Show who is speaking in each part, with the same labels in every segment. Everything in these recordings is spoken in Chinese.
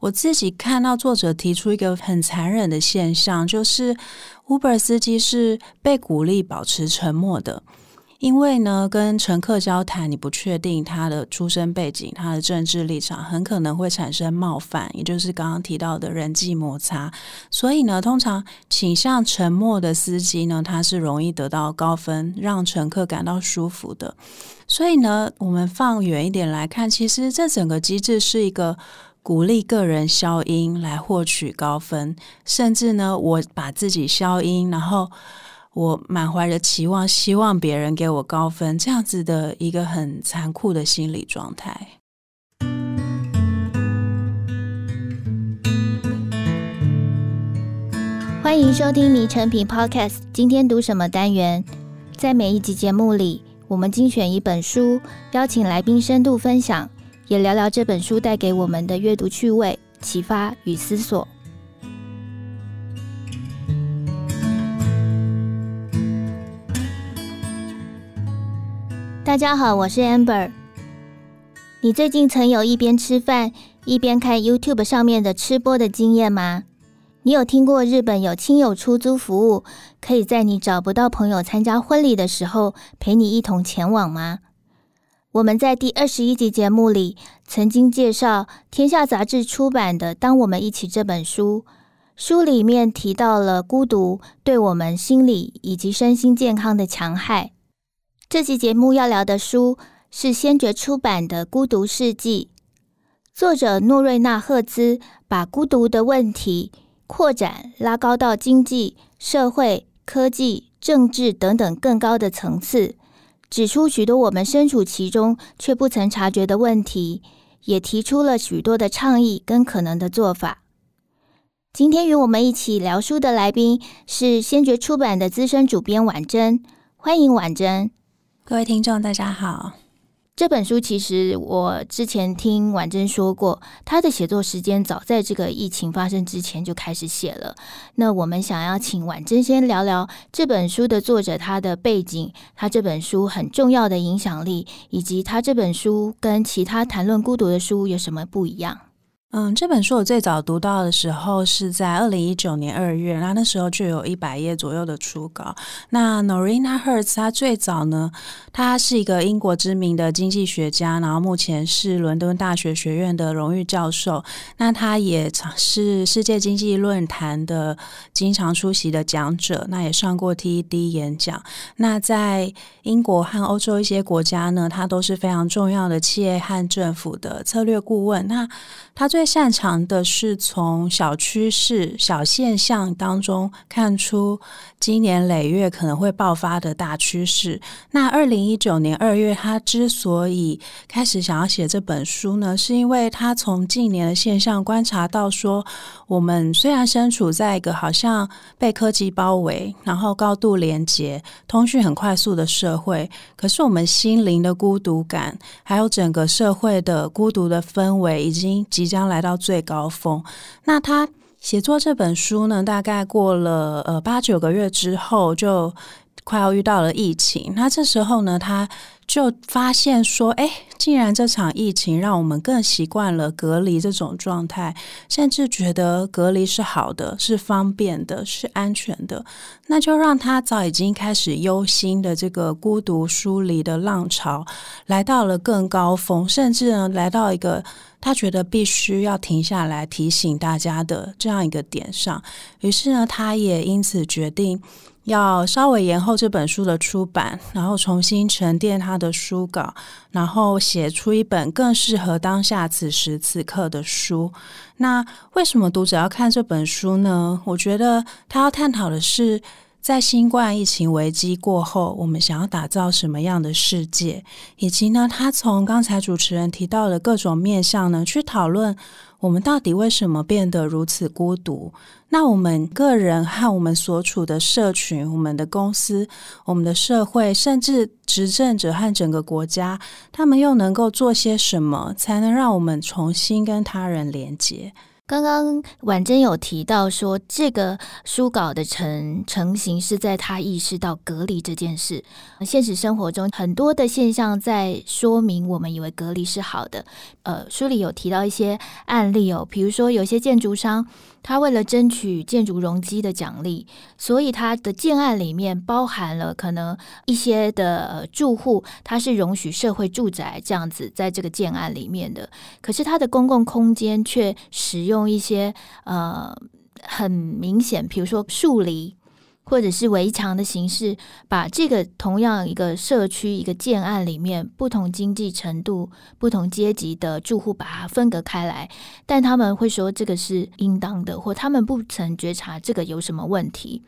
Speaker 1: 我自己看到作者提出一个很残忍的现象，就是 Uber 司机是被鼓励保持沉默的。因为呢，跟乘客交谈，你不确定他的出身背景、他的政治立场，很可能会产生冒犯，也就是刚刚提到的人际摩擦。所以呢，通常倾向沉默的司机呢，他是容易得到高分，让乘客感到舒服的。所以呢，我们放远一点来看，其实这整个机制是一个鼓励个人消音来获取高分，甚至呢，我把自己消音，然后。我满怀着期望，希望别人给我高分，这样子的一个很残酷的心理状态。
Speaker 2: 欢迎收听《迷成品 Podcast》，今天读什么单元？在每一集节目里，我们精选一本书，邀请来宾深度分享，也聊聊这本书带给我们的阅读趣味、启发与思索。大家好，我是 Amber。你最近曾有一边吃饭一边看 YouTube 上面的吃播的经验吗？你有听过日本有亲友出租服务，可以在你找不到朋友参加婚礼的时候陪你一同前往吗？我们在第二十一集节目里曾经介绍天下杂志出版的《当我们一起》这本书，书里面提到了孤独对我们心理以及身心健康的强害。这期节目要聊的书是先觉出版的《孤独世纪》，作者诺瑞纳赫兹把孤独的问题扩展拉高到经济、社会、科技、政治等等更高的层次，指出许多我们身处其中却不曾察觉的问题，也提出了许多的倡议跟可能的做法。今天与我们一起聊书的来宾是先觉出版的资深主编婉珍，欢迎婉珍。
Speaker 1: 各位听众，大家好。
Speaker 2: 这本书其实我之前听婉珍说过，她的写作时间早在这个疫情发生之前就开始写了。那我们想要请婉珍先聊聊这本书的作者，他的背景，他这本书很重要的影响力，以及他这本书跟其他谈论孤独的书有什么不一样。
Speaker 1: 嗯，这本书我最早读到的时候是在二零一九年二月，那那时候就有一百页左右的初稿。那 Noreena Hertz 他最早呢，他是一个英国知名的经济学家，然后目前是伦敦大学学院的荣誉教授。那他也是世界经济论坛的经常出席的讲者，那也上过 TED 演讲。那在英国和欧洲一些国家呢，他都是非常重要的企业和政府的策略顾问。那他最最擅长的是从小趋势、小现象当中看出经年累月可能会爆发的大趋势。那二零一九年二月，他之所以开始想要写这本书呢，是因为他从近年的现象观察到说，我们虽然身处在一个好像被科技包围，然后高度连接、通讯很快速的社会，可是我们心灵的孤独感，还有整个社会的孤独的氛围，已经即将来到最高峰。那他写作这本书呢，大概过了呃八九个月之后，就快要遇到了疫情。那这时候呢，他就发现说，哎，既然这场疫情让我们更习惯了隔离这种状态，甚至觉得隔离是好的，是方便的，是安全的，那就让他早已经开始忧心的这个孤独疏离的浪潮来到了更高峰，甚至呢，来到一个他觉得必须要停下来提醒大家的这样一个点上。于是呢，他也因此决定。要稍微延后这本书的出版，然后重新沉淀他的书稿，然后写出一本更适合当下此时此刻的书。那为什么读者要看这本书呢？我觉得他要探讨的是，在新冠疫情危机过后，我们想要打造什么样的世界，以及呢，他从刚才主持人提到的各种面向呢，去讨论。我们到底为什么变得如此孤独？那我们个人和我们所处的社群、我们的公司、我们的社会，甚至执政者和整个国家，他们又能够做些什么，才能让我们重新跟他人连接？
Speaker 2: 刚刚婉珍有提到说，这个书稿的成成型是在他意识到隔离这件事。现实生活中很多的现象在说明，我们以为隔离是好的。呃，书里有提到一些案例哦，比如说有些建筑商。他为了争取建筑容积的奖励，所以他的建案里面包含了可能一些的、住户，他是容许社会住宅这样子在这个建案里面的，可是他的公共空间却使用一些呃很明显，比如说树篱。或者是围墙的形式，把这个同样一个社区一个建案里面不同经济程度、不同阶级的住户把它分隔开来，但他们会说这个是应当的，或他们不曾觉察这个有什么问题。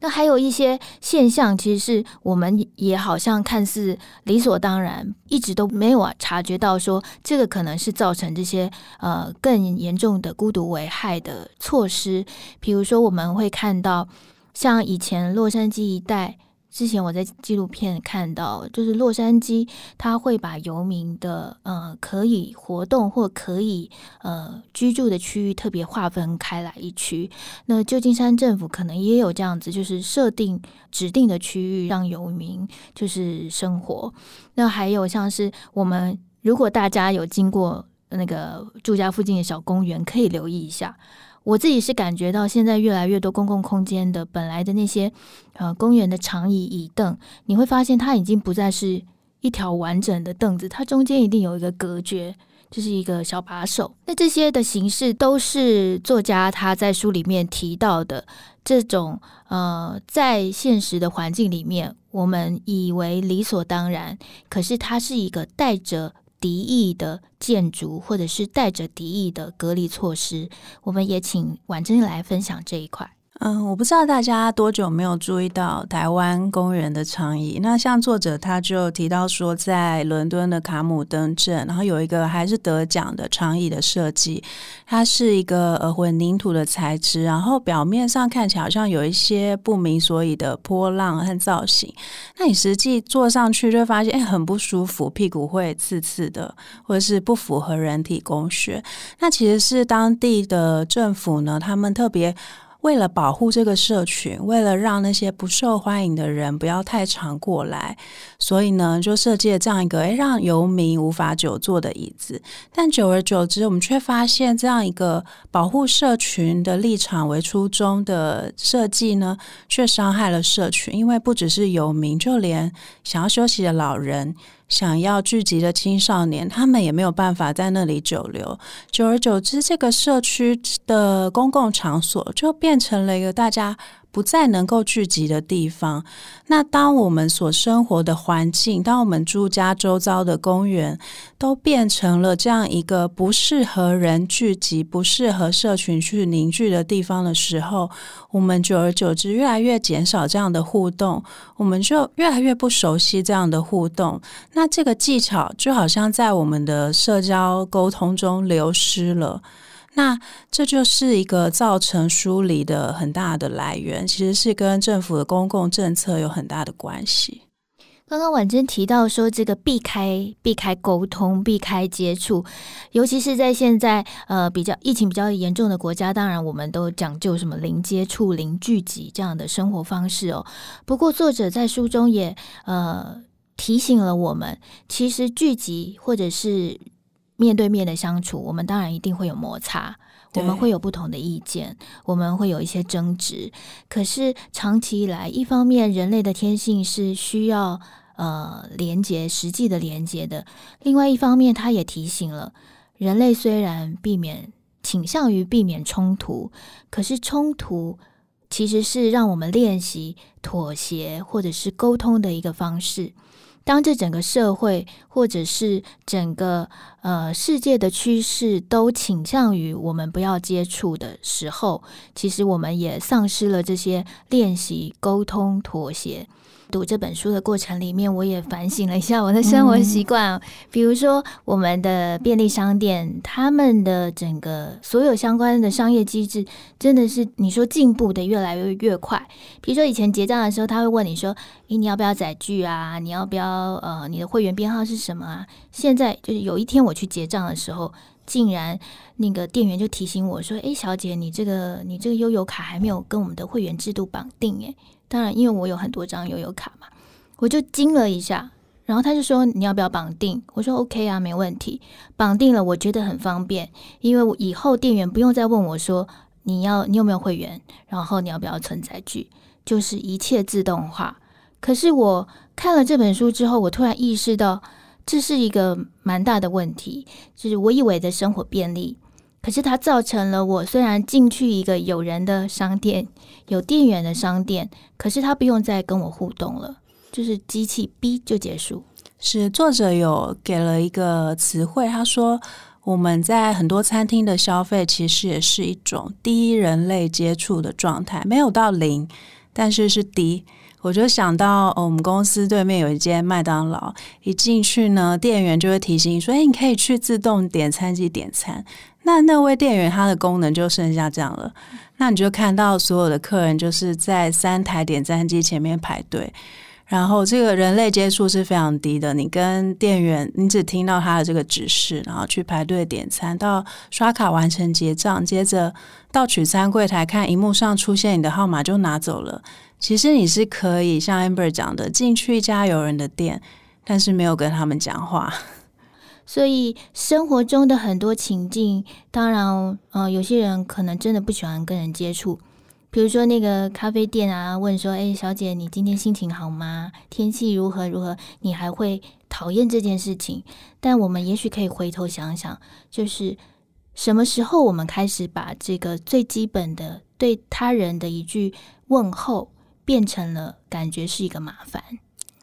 Speaker 2: 那还有一些现象，其实是我们也好像看似理所当然，一直都没有察觉到，说这个可能是造成这些呃更严重的孤独危害的措施。比如说，我们会看到。像以前洛杉矶一带，之前我在纪录片看到，就是洛杉矶，他会把游民的呃可以活动或可以呃居住的区域特别划分开来一区。那旧金山政府可能也有这样子，就是设定指定的区域让游民就是生活。那还有像是我们，如果大家有经过那个住家附近的小公园，可以留意一下。我自己是感觉到，现在越来越多公共空间的本来的那些呃公园的长椅椅凳，你会发现它已经不再是一条完整的凳子，它中间一定有一个隔绝，就是一个小把手。那这些的形式都是作家他在书里面提到的这种呃，在现实的环境里面，我们以为理所当然，可是它是一个带着。敌意的建筑，或者是带着敌意的隔离措施，我们也请婉珍来分享这一块。
Speaker 1: 嗯，我不知道大家多久没有注意到台湾公园的长椅。那像作者他就提到说，在伦敦的卡姆登镇，然后有一个还是得奖的长椅的设计，它是一个呃混凝土的材质，然后表面上看起来好像有一些不明所以的波浪和造型。那你实际坐上去就会发现，哎，很不舒服，屁股会刺刺的，或者是不符合人体工学。那其实是当地的政府呢，他们特别。为了保护这个社群，为了让那些不受欢迎的人不要太常过来，所以呢，就设计了这样一个诶，让游民无法久坐的椅子。但久而久之，我们却发现这样一个保护社群的立场为初衷的设计呢，却伤害了社群。因为不只是游民，就连想要休息的老人。想要聚集的青少年，他们也没有办法在那里久留。久而久之，这个社区的公共场所就变成了一个大家不再能够聚集的地方。那当我们所生活的环境，当我们住家周遭的公园都变成了这样一个不适合人聚集、不适合社群去凝聚的地方的时候，我们久而久之越来越减少这样的互动，我们就越来越不熟悉这样的互动。那这个技巧就好像在我们的社交沟通中流失了。那这就是一个造成疏离的很大的来源，其实是跟政府的公共政策有很大的关系。
Speaker 2: 刚刚婉珍提到说，这个避开、避开沟通、避开接触，尤其是在现在呃比较疫情比较严重的国家，当然我们都讲究什么零接触、零聚集这样的生活方式哦。不过作者在书中也呃提醒了我们，其实聚集或者是。面对面的相处，我们当然一定会有摩擦，我们会有不同的意见，我们会有一些争执。可是长期以来，一方面人类的天性是需要呃连接、实际的连接的；另外一方面，他也提醒了人类虽然避免倾向于避免冲突，可是冲突其实是让我们练习妥协或者是沟通的一个方式。当这整个社会或者是整个呃世界的趋势都倾向于我们不要接触的时候，其实我们也丧失了这些练习沟通妥协。读这本书的过程里面，我也反省了一下我的生活习惯。嗯、比如说，我们的便利商店，他们的整个所有相关的商业机制，真的是你说进步的越来越越快。比如说，以前结账的时候，他会问你说：“诶，你要不要载具啊？你要不要呃，你的会员编号是什么啊？”现在就是有一天我去结账的时候，竟然那个店员就提醒我说：“哎，小姐，你这个你这个悠游卡还没有跟我们的会员制度绑定。”哎，当然，因为我有很多张悠游卡嘛，我就惊了一下。然后他就说：“你要不要绑定？”我说：“OK 啊，没问题。绑定了，我觉得很方便，因为我以后店员不用再问我说你要你有没有会员，然后你要不要存载具，就是一切自动化。可是我看了这本书之后，我突然意识到。”这是一个蛮大的问题，就是我以为的生活便利，可是它造成了我虽然进去一个有人的商店，有店员的商店，可是他不用再跟我互动了，就是机器哔就结束。
Speaker 1: 是作者有给了一个词汇，他说我们在很多餐厅的消费其实也是一种低人类接触的状态，没有到零，但是是低。我就想到，我们公司对面有一间麦当劳，一进去呢，店员就会提醒你说：“哎，你可以去自动点餐机点餐。”那那位店员他的功能就剩下这样了。那你就看到所有的客人就是在三台点餐机前面排队，然后这个人类接触是非常低的。你跟店员，你只听到他的这个指示，然后去排队点餐，到刷卡完成结账，接着到取餐柜台看荧幕上出现你的号码就拿走了。其实你是可以像 Amber 讲的，进去一家有人的店，但是没有跟他们讲话。
Speaker 2: 所以生活中的很多情境，当然，呃，有些人可能真的不喜欢跟人接触。比如说那个咖啡店啊，问说：“哎，小姐，你今天心情好吗？天气如何如何？”你还会讨厌这件事情。但我们也许可以回头想想，就是什么时候我们开始把这个最基本的对他人的一句问候。变成了感觉是一个麻烦。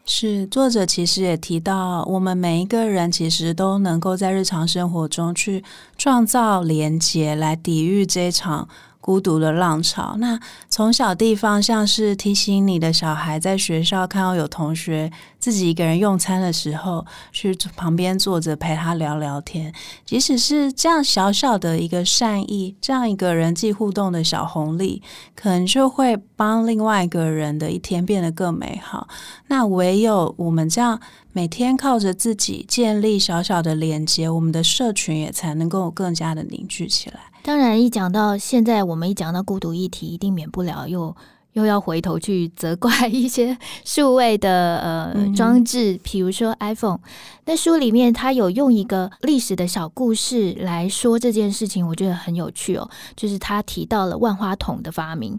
Speaker 1: 是作者其实也提到，我们每一个人其实都能够在日常生活中去创造连结，来抵御这场。孤独的浪潮。那从小地方，像是提醒你的小孩在学校看到有同学自己一个人用餐的时候，去旁边坐着陪他聊聊天。即使是这样小小的一个善意，这样一个人际互动的小红利，可能就会帮另外一个人的一天变得更美好。那唯有我们这样每天靠着自己建立小小的连接，我们的社群也才能够更加的凝聚起来。
Speaker 2: 当然，一讲到现在，我们一讲到孤独议题，一定免不了又又要回头去责怪 一些数位的呃装置，比如说 iPhone。那书里面他有用一个历史的小故事来说这件事情，我觉得很有趣哦。就是他提到了万花筒的发明。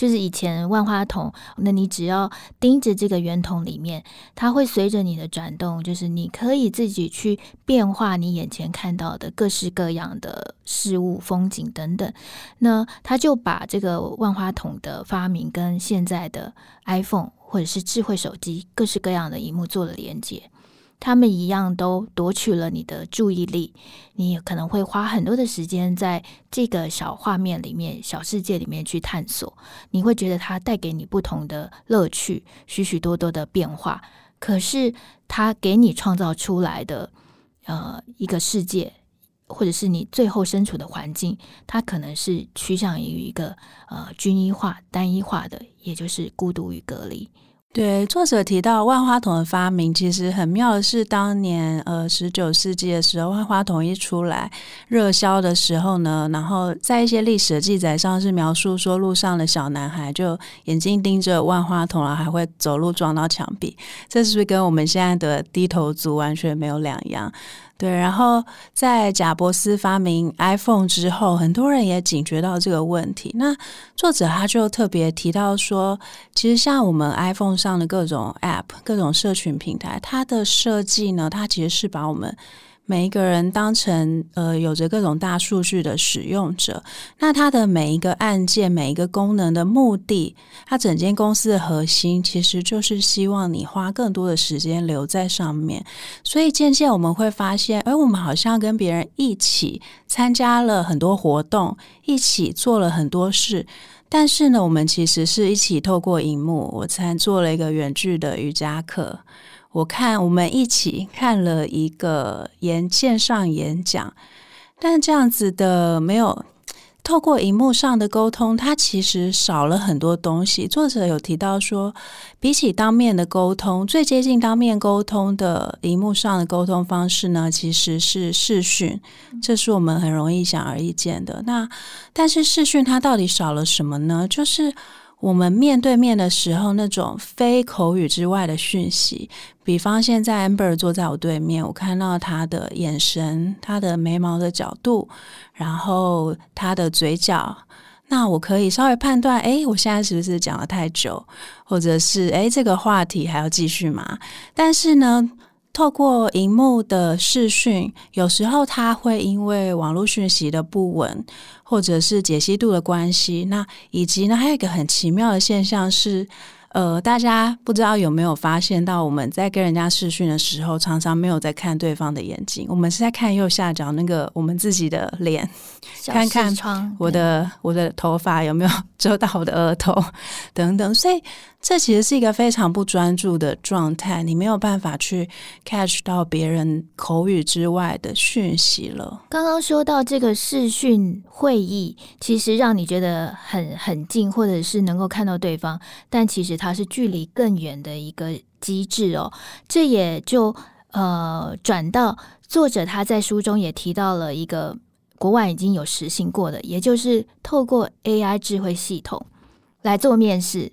Speaker 2: 就是以前万花筒，那你只要盯着这个圆筒里面，它会随着你的转动，就是你可以自己去变化你眼前看到的各式各样的事物、风景等等。那他就把这个万花筒的发明跟现在的 iPhone 或者是智慧手机各式各样的荧幕做了连接。他们一样都夺取了你的注意力，你也可能会花很多的时间在这个小画面里面、小世界里面去探索。你会觉得它带给你不同的乐趣，许许多多的变化。可是它给你创造出来的呃一个世界，或者是你最后身处的环境，它可能是趋向于一个呃均一化、单一化的，也就是孤独与隔离。
Speaker 1: 对，作者提到万花筒的发明，其实很妙的是，当年呃十九世纪的时候，万花筒一出来热销的时候呢，然后在一些历史的记载上是描述说，路上的小男孩就眼睛盯着万花筒，然后还会走路撞到墙壁，这是不是跟我们现在的低头族完全没有两样？对，然后在贾伯斯发明 iPhone 之后，很多人也警觉到这个问题。那作者他就特别提到说，其实像我们 iPhone 上的各种 App、各种社群平台，它的设计呢，它其实是把我们。每一个人当成呃有着各种大数据的使用者，那它的每一个按键、每一个功能的目的，它整间公司的核心其实就是希望你花更多的时间留在上面。所以渐渐我们会发现，哎，我们好像跟别人一起参加了很多活动，一起做了很多事，但是呢，我们其实是一起透过荧幕，我才做了一个远距的瑜伽课。我看我们一起看了一个演线上演讲，但这样子的没有透过荧幕上的沟通，它其实少了很多东西。作者有提到说，比起当面的沟通，最接近当面沟通的荧幕上的沟通方式呢，其实是视讯，这是我们很容易显而易见的。那但是视讯它到底少了什么呢？就是。我们面对面的时候，那种非口语之外的讯息，比方现在 Amber 坐在我对面，我看到他的眼神、他的眉毛的角度，然后他的嘴角，那我可以稍微判断，诶，我现在是不是讲了太久，或者是诶，这个话题还要继续吗？但是呢，透过荧幕的视讯，有时候他会因为网络讯息的不稳，或者是解析度的关系，那以及呢，还有一个很奇妙的现象是。呃，大家不知道有没有发现到，我们在跟人家视讯的时候，常常没有在看对方的眼睛，我们是在看右下角那个我们自己的脸，看看我的我的头发有没有遮到我的额头等等，所以这其实是一个非常不专注的状态，你没有办法去 catch 到别人口语之外的讯息了。
Speaker 2: 刚刚说到这个视讯会议，其实让你觉得很很近，或者是能够看到对方，但其实。它是距离更远的一个机制哦，这也就呃转到作者他在书中也提到了一个国外已经有实行过的，也就是透过 AI 智慧系统来做面试。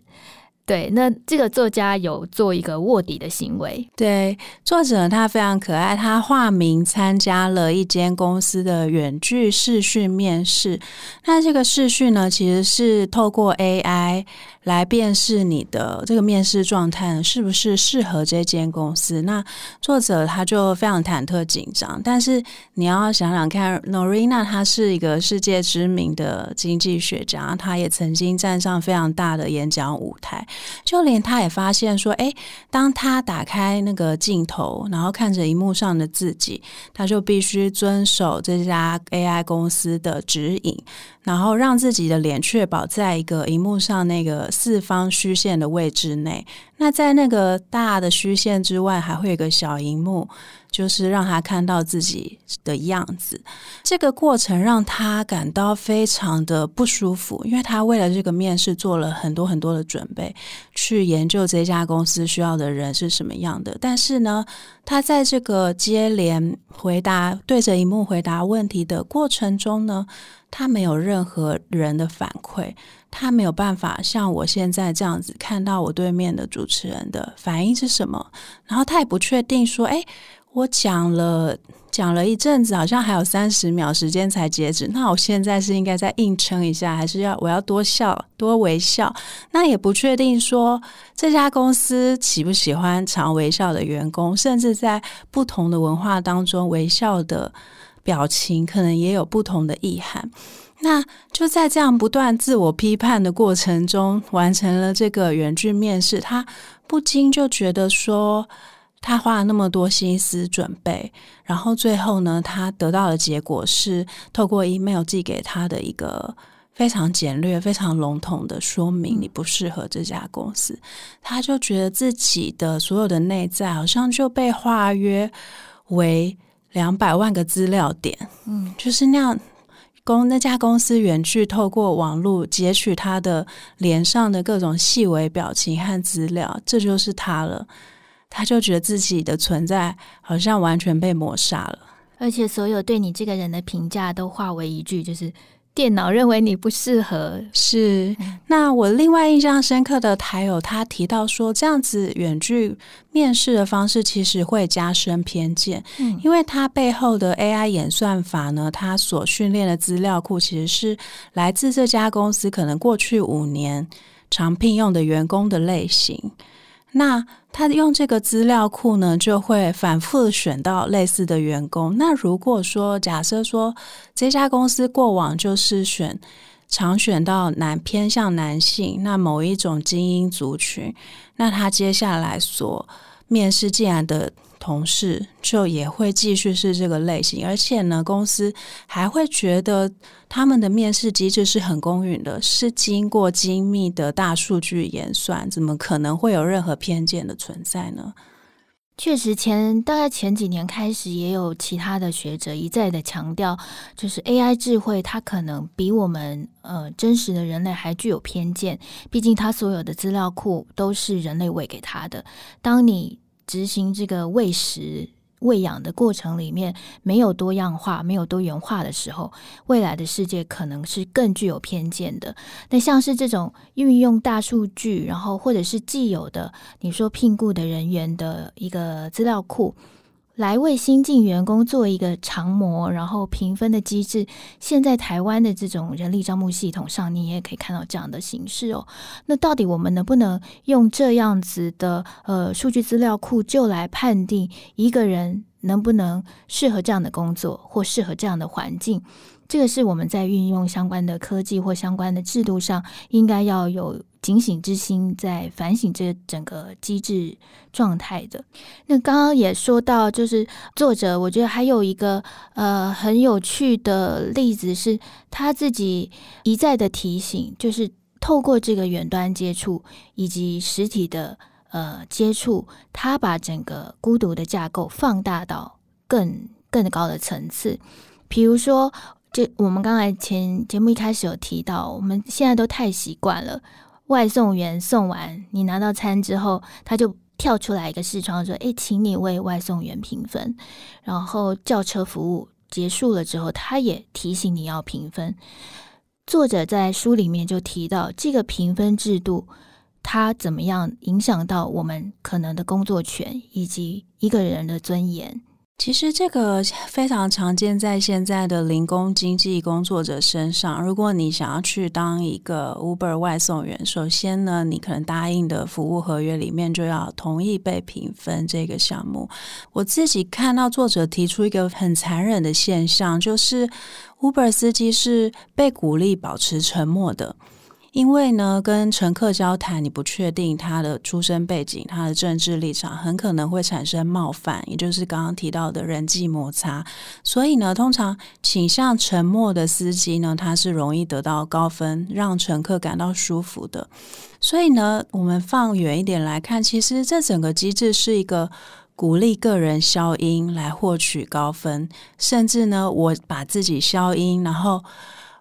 Speaker 2: 对，那这个作家有做一个卧底的行为。
Speaker 1: 对，作者他非常可爱，他化名参加了一间公司的远距视讯面试。那这个视讯呢，其实是透过 AI 来辨识你的这个面试状态是不是适合这间公司。那作者他就非常忐忑紧张，但是你要想想看，Norina 他是一个世界知名的经济学家，他也曾经站上非常大的演讲舞台。就连他也发现说，诶，当他打开那个镜头，然后看着荧幕上的自己，他就必须遵守这家 AI 公司的指引，然后让自己的脸确保在一个荧幕上那个四方虚线的位置内。那在那个大的虚线之外，还会有一个小荧幕。就是让他看到自己的样子，这个过程让他感到非常的不舒服，因为他为了这个面试做了很多很多的准备，去研究这家公司需要的人是什么样的。但是呢，他在这个接连回答，对着荧幕回答问题的过程中呢，他没有任何人的反馈，他没有办法像我现在这样子看到我对面的主持人的反应是什么，然后他也不确定说，哎。我讲了讲了一阵子，好像还有三十秒时间才截止。那我现在是应该再硬撑一下，还是要我要多笑多微笑？那也不确定说这家公司喜不喜欢常微笑的员工，甚至在不同的文化当中，微笑的表情可能也有不同的意涵。那就在这样不断自我批判的过程中，完成了这个远距面试。他不禁就觉得说。他花了那么多心思准备，然后最后呢，他得到的结果是透过 email 寄给他的一个非常简略、非常笼统的说明，你不适合这家公司。他就觉得自己的所有的内在好像就被化约为两百万个资料点，嗯，就是那样公那家公司远去透过网络截取他的脸上的各种细微表情和资料，这就是他了。他就觉得自己的存在好像完全被抹杀了，
Speaker 2: 而且所有对你这个人的评价都化为一句，就是电脑认为你不适合。
Speaker 1: 是，那我另外印象深刻的台友他提到说，这样子远距面试的方式其实会加深偏见，嗯，因为他背后的 AI 演算法呢，他所训练的资料库其实是来自这家公司可能过去五年常聘用的员工的类型。那他用这个资料库呢，就会反复选到类似的员工。那如果说假设说这家公司过往就是选常选到男偏向男性，那某一种精英族群，那他接下来所面试进来的。同事就也会继续是这个类型，而且呢，公司还会觉得他们的面试机制是很公允的，是经过精密的大数据演算，怎么可能会有任何偏见的存在呢？
Speaker 2: 确实前，大概前几年开始，也有其他的学者一再的强调，就是 AI 智慧它可能比我们呃真实的人类还具有偏见。毕竟它所有的资料库都是人类喂给它的。当你执行这个喂食，喂养的过程里面没有多样化、没有多元化的时候，未来的世界可能是更具有偏见的。那像是这种运用大数据，然后或者是既有的你说聘雇的人员的一个资料库。来为新进员工做一个长模，然后评分的机制。现在台湾的这种人力招募系统上，你也可以看到这样的形式哦。那到底我们能不能用这样子的呃数据资料库，就来判定一个人能不能适合这样的工作，或适合这样的环境？这个是我们在运用相关的科技或相关的制度上，应该要有警醒之心，在反省这整个机制状态的。那刚刚也说到，就是作者，我觉得还有一个呃很有趣的例子是，他自己一再的提醒，就是透过这个远端接触以及实体的呃接触，他把整个孤独的架构放大到更更高的层次，比如说。就我们刚才前节目一开始有提到，我们现在都太习惯了，外送员送完你拿到餐之后，他就跳出来一个视窗说：“诶，请你为外送员评分。”然后叫车服务结束了之后，他也提醒你要评分。作者在书里面就提到这个评分制度，它怎么样影响到我们可能的工作权以及一个人的尊严。
Speaker 1: 其实这个非常常见在现在的零工经济工作者身上。如果你想要去当一个 Uber 外送员，首先呢，你可能答应的服务合约里面就要同意被评分这个项目。我自己看到作者提出一个很残忍的现象，就是 Uber 司机是被鼓励保持沉默的。因为呢，跟乘客交谈，你不确定他的出身背景、他的政治立场，很可能会产生冒犯，也就是刚刚提到的人际摩擦。所以呢，通常倾向沉默的司机呢，他是容易得到高分，让乘客感到舒服的。所以呢，我们放远一点来看，其实这整个机制是一个鼓励个人消音来获取高分，甚至呢，我把自己消音，然后。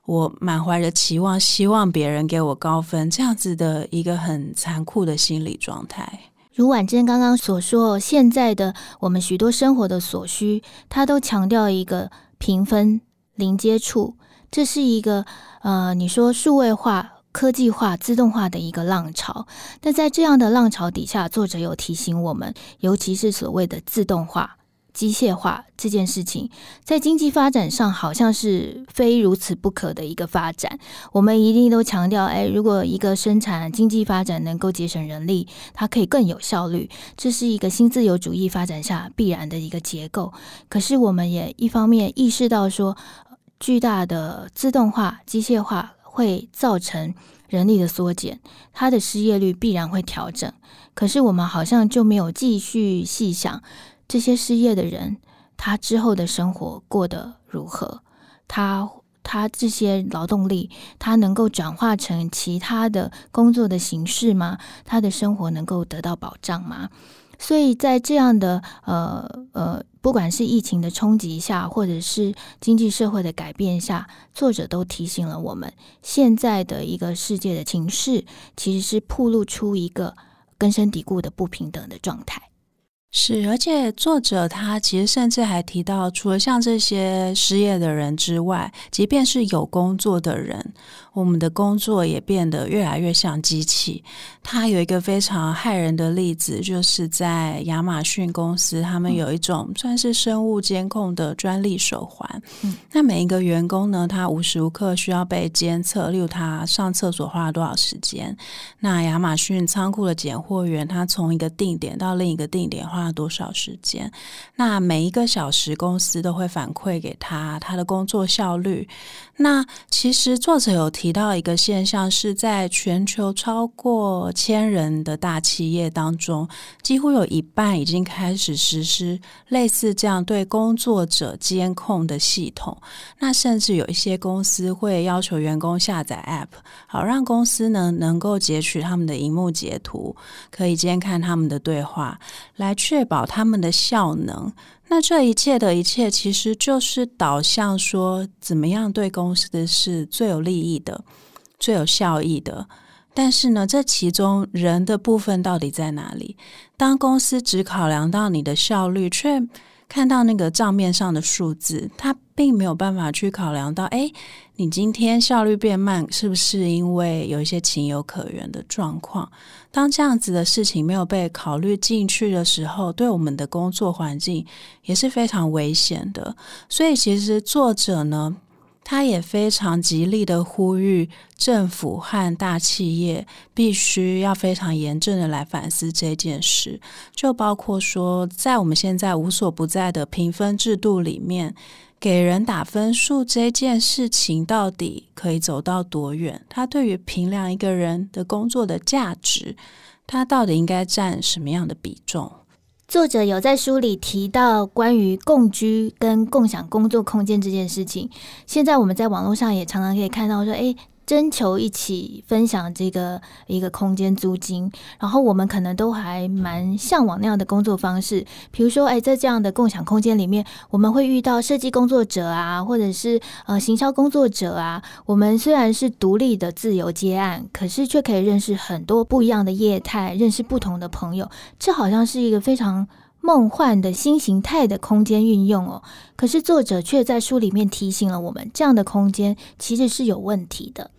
Speaker 1: 我满怀着期望，希望别人给我高分，这样子的一个很残酷的心理状态。
Speaker 2: 如婉珍刚刚所说，现在的我们许多生活的所需，他都强调一个评分、零接触，这是一个呃，你说数位化、科技化、自动化的一个浪潮。但在这样的浪潮底下，作者有提醒我们，尤其是所谓的自动化。机械化这件事情，在经济发展上好像是非如此不可的一个发展。我们一定都强调，哎，如果一个生产经济发展能够节省人力，它可以更有效率，这是一个新自由主义发展下必然的一个结构。可是，我们也一方面意识到说，巨大的自动化、机械化会造成人力的缩减，它的失业率必然会调整。可是，我们好像就没有继续细想。这些失业的人，他之后的生活过得如何？他他这些劳动力，他能够转化成其他的工作的形式吗？他的生活能够得到保障吗？所以在这样的呃呃，不管是疫情的冲击下，或者是经济社会的改变下，作者都提醒了我们，现在的一个世界的情势，其实是暴露出一个根深蒂固的不平等的状态。
Speaker 1: 是，而且作者他其实甚至还提到，除了像这些失业的人之外，即便是有工作的人，我们的工作也变得越来越像机器。他有一个非常骇人的例子，就是在亚马逊公司，他们有一种算是生物监控的专利手环。嗯，那每一个员工呢，他无时无刻需要被监测，例如他上厕所花了多少时间。那亚马逊仓库的拣货员，他从一个定点到另一个定点花多少时间？那每一个小时，公司都会反馈给他他的工作效率。那其实作者有提到一个现象，是在全球超过千人的大企业当中，几乎有一半已经开始实施类似这样对工作者监控的系统。那甚至有一些公司会要求员工下载 App，好让公司呢能够截取他们的荧幕截图，可以监看他们的对话，来确保他们的效能。那这一切的一切，其实就是导向说，怎么样对公司的是最有利益的、最有效益的。但是呢，这其中人的部分到底在哪里？当公司只考量到你的效率，却看到那个账面上的数字，他并没有办法去考量到，哎，你今天效率变慢，是不是因为有一些情有可原的状况？当这样子的事情没有被考虑进去的时候，对我们的工作环境也是非常危险的。所以，其实作者呢，他也非常极力的呼吁政府和大企业必须要非常严正的来反思这件事，就包括说，在我们现在无所不在的评分制度里面，给人打分数这件事情到底可以走到多远？它对于评量一个人的工作的价值，它到底应该占什么样的比重？
Speaker 2: 作者有在书里提到关于共居跟共享工作空间这件事情。现在我们在网络上也常常可以看到说，诶，征求一起分享这个一个空间租金，然后我们可能都还蛮向往那样的工作方式。比如说，诶，在这样的共享空间里面，我们会遇到设计工作者啊，或者是呃行销工作者啊。我们虽然是独立的自由接案，可是却可以认识很多不一样的业态，认识不同的朋友。这好像是一个非常。梦幻的新形态的空间运用哦，可是作者却在书里面提醒了我们，这样的空间其实是有问题的。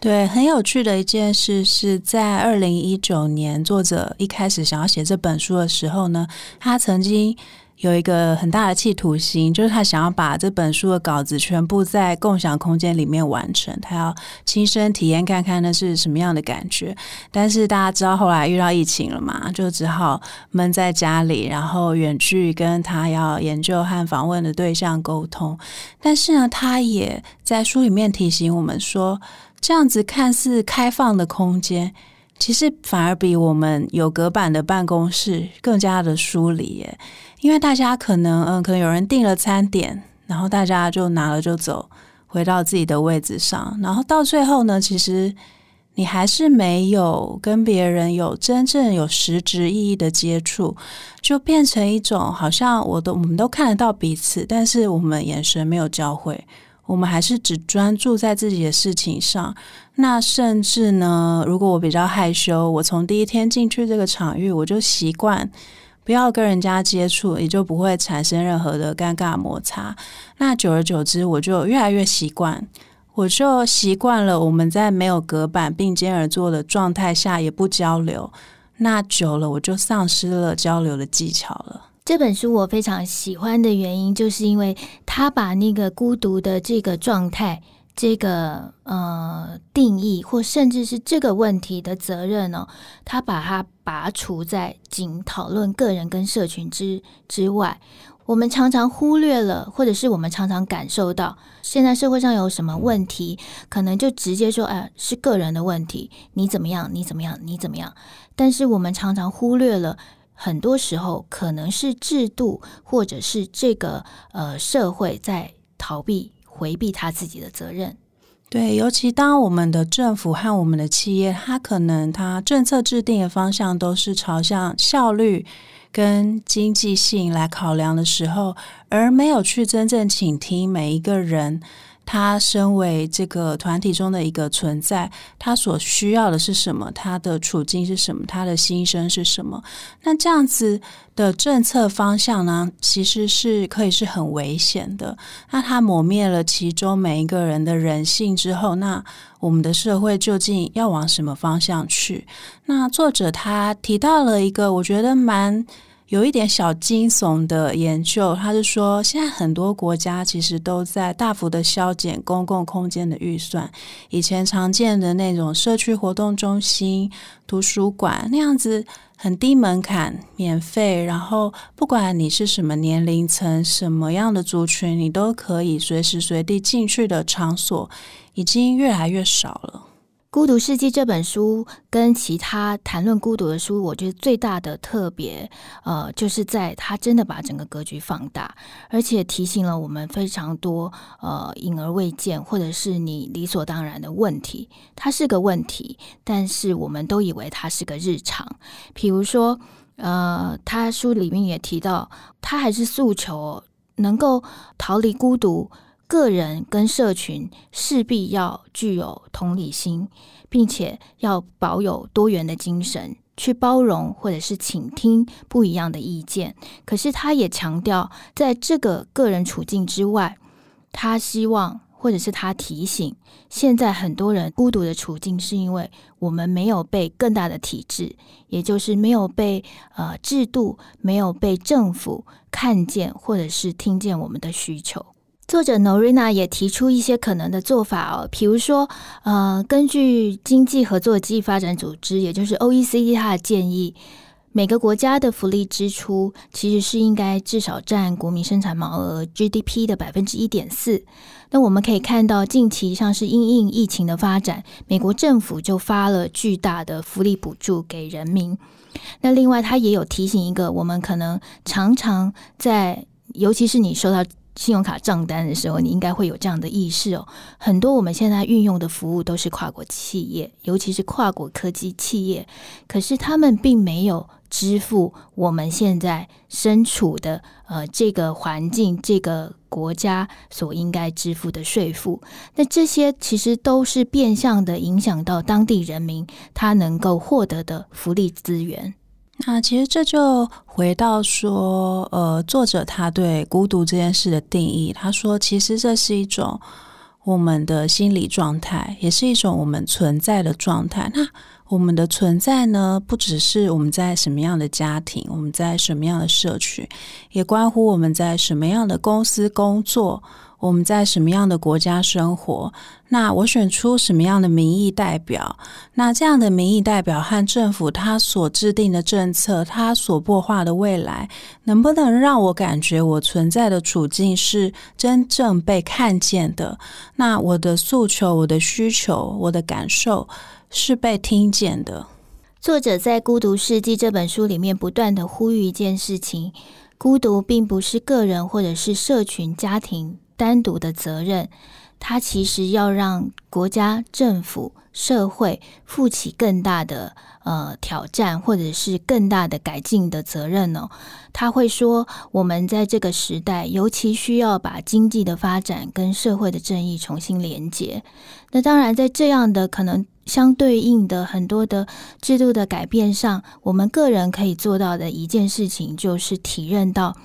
Speaker 1: 对，很有趣的一件事是在二零一九年，作者一开始想要写这本书的时候呢，他曾经。有一个很大的企图心，就是他想要把这本书的稿子全部在共享空间里面完成，他要亲身体验看看那是什么样的感觉。但是大家知道后来遇到疫情了嘛，就只好闷在家里，然后远距跟他要研究和访问的对象沟通。但是呢，他也在书里面提醒我们说，这样子看似开放的空间，其实反而比我们有隔板的办公室更加的疏离耶。因为大家可能，嗯，可能有人订了餐点，然后大家就拿了就走，回到自己的位置上，然后到最后呢，其实你还是没有跟别人有真正有实质意义的接触，就变成一种好像我都我们都看得到彼此，但是我们眼神没有交汇，我们还是只专注在自己的事情上。那甚至呢，如果我比较害羞，我从第一天进去这个场域，我就习惯。不要跟人家接触，也就不会产生任何的尴尬摩擦。那久而久之，我就越来越习惯，我就习惯了我们在没有隔板、并肩而坐的状态下也不交流。那久了，我就丧失了交流的技巧了。
Speaker 2: 这本书我非常喜欢的原因，就是因为他把那个孤独的这个状态。这个呃定义，或甚至是这个问题的责任呢、他把它拔除在仅讨论个人跟社群之之外。我们常常忽略了，或者是我们常常感受到，现在社会上有什么问题，可能就直接说，哎、是个人的问题，你怎么样，你怎么样，你怎么样。但是我们常常忽略了，很多时候可能是制度，或者是这个呃社会在逃避。回避他自己的责任，
Speaker 1: 对，尤其当我们的政府和我们的企业，他可能他政策制定的方向都是朝向效率跟经济性来考量的时候，而没有去真正倾听每一个人。他身为这个团体中的一个存在，他所需要的是什么？他的处境是什么？他的心声是什么？那这样子的政策方向呢，其实是可以是很危险的。那他磨灭了其中每一个人的人性之后，那我们的社会究竟要往什么方向去？那作者他提到了一个，我觉得蛮。有一点小惊悚的研究，他是说，现在很多国家其实都在大幅的削减公共空间的预算。以前常见的那种社区活动中心、图书馆那样子很低门槛、免费，然后不管你是什么年龄层、什么样的族群，你都可以随时随地进去的场所，已经越来越少了。
Speaker 2: 《孤独世纪》这本书跟其他谈论孤独的书，我觉得最大的特别，呃，就是在它真的把整个格局放大，而且提醒了我们非常多呃隐而未见或者是你理所当然的问题。它是个问题，但是我们都以为它是个日常。比如说，呃，他书里面也提到，他还是诉求能够逃离孤独，个人跟社群势必要具有同理心，并且要保有多元的精神，去包容或者是倾听不一样的意见。可是他也强调，在这个个人处境之外，他希望。或者是他提醒，现在很多人孤独的处境，是因为我们没有被更大的体制，也就是没有被呃制度，没有被政府看见，或者是听见我们的需求。作者 Norina 也提出一些可能的做法哦，比如说，呃，根据经济合作暨发展组织，也就是 OECD，它的建议。每个国家的福利支出其实是应该至少占国民生产毛额 GDP 的百分之一点四。那我们可以看到，近期像是因应疫情的发展，美国政府就发了巨大的福利补助给人民。那另外，他也有提醒一个，我们可能常常在，尤其是你收到信用卡账单的时候，你应该会有这样的意识哦。很多我们现在运用的服务都是跨国企业，尤其是跨国科技企业，可是他们并没有。支付我们现在身处的呃这个环境、这个国家所应该支付的税负，那这些其实都是变相的影响到当地人民他能够获得的福利资源。
Speaker 1: 那其实这就回到说，呃，作者他对孤独这件事的定义，他说其实这是一种我们的心理状态，也是一种我们存在的状态。那我们的存在呢，不只是我们在什么样的家庭，我们在什么样的社区，也关乎我们在什么样的公司工作，我们在什么样的国家生活。那我选出什么样的民意代表？那这样的民意代表和政府他所制定的政策，他所擘画的未来，能不能让我感觉我存在的处境是真正被看见的？那我的诉求、我的需求、我的感受。是被听见的。
Speaker 2: 作者在《孤独世纪》这本书里面不断的呼吁一件事情：孤独并不是个人或者是社群、家庭单独的责任，它其实要让国家、政府、社会负起更大的呃挑战，或者是更大的改进的责任呢、哦。他会说，我们在这个时代，尤其需要把经济的发展跟社会的正义重新连接。那当然，在这样的可能。相对应的很多的制度的改变上，我们个人可以做到的一件事情，就是体认到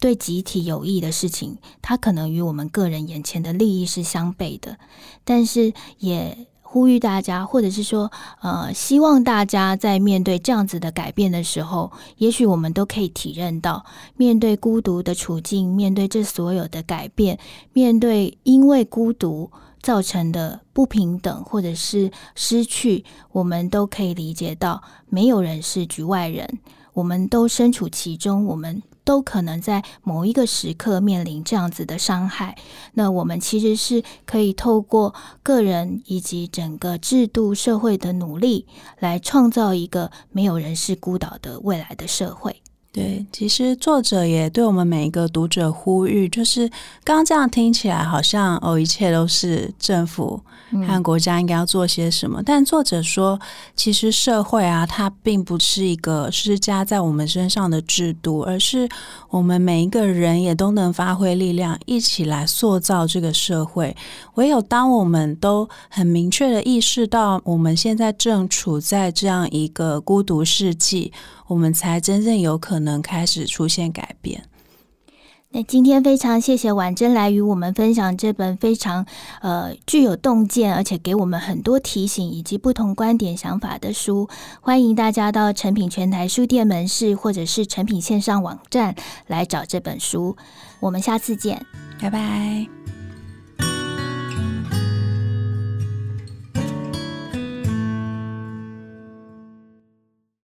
Speaker 2: 对集体有益的事情，它可能与我们个人眼前的利益是相悖的。但是也呼吁大家，或者是说，呃，希望大家在面对这样子的改变的时候，也许我们都可以体认到，面对孤独的处境，面对这所有的改变，面对因为孤独。造成的不平等或者是失去，我们都可以理解到，没有人是局外人，我们都身处其中，我们都可能在某一个时刻面临这样子的伤害。那我们其实是可以透过个人以及整个制度社会的努力，来创造一个没有人是孤岛的未来的社会。
Speaker 1: 对，其实作者也对我们每一个读者呼吁，就是刚刚这样听起来好像哦，一切都是政府和国家应该要做些什么。嗯。但作者说，其实社会啊，它并不是一个施加在我们身上的制度，而是我们每一个人也都能发挥力量，一起来塑造这个社会。唯有当我们都很明确的意识到，我们现在正处在这样一个孤独世纪。我们才真正有可能开始出现改变。
Speaker 2: 那今天非常谢谢婉珍来与我们分享这本非常呃具有洞见，而且给我们很多提醒以及不同观点想法的书。欢迎大家到诚品全台书店门市或者是诚品线上网站来找这本书。我们下次见，
Speaker 1: 拜拜。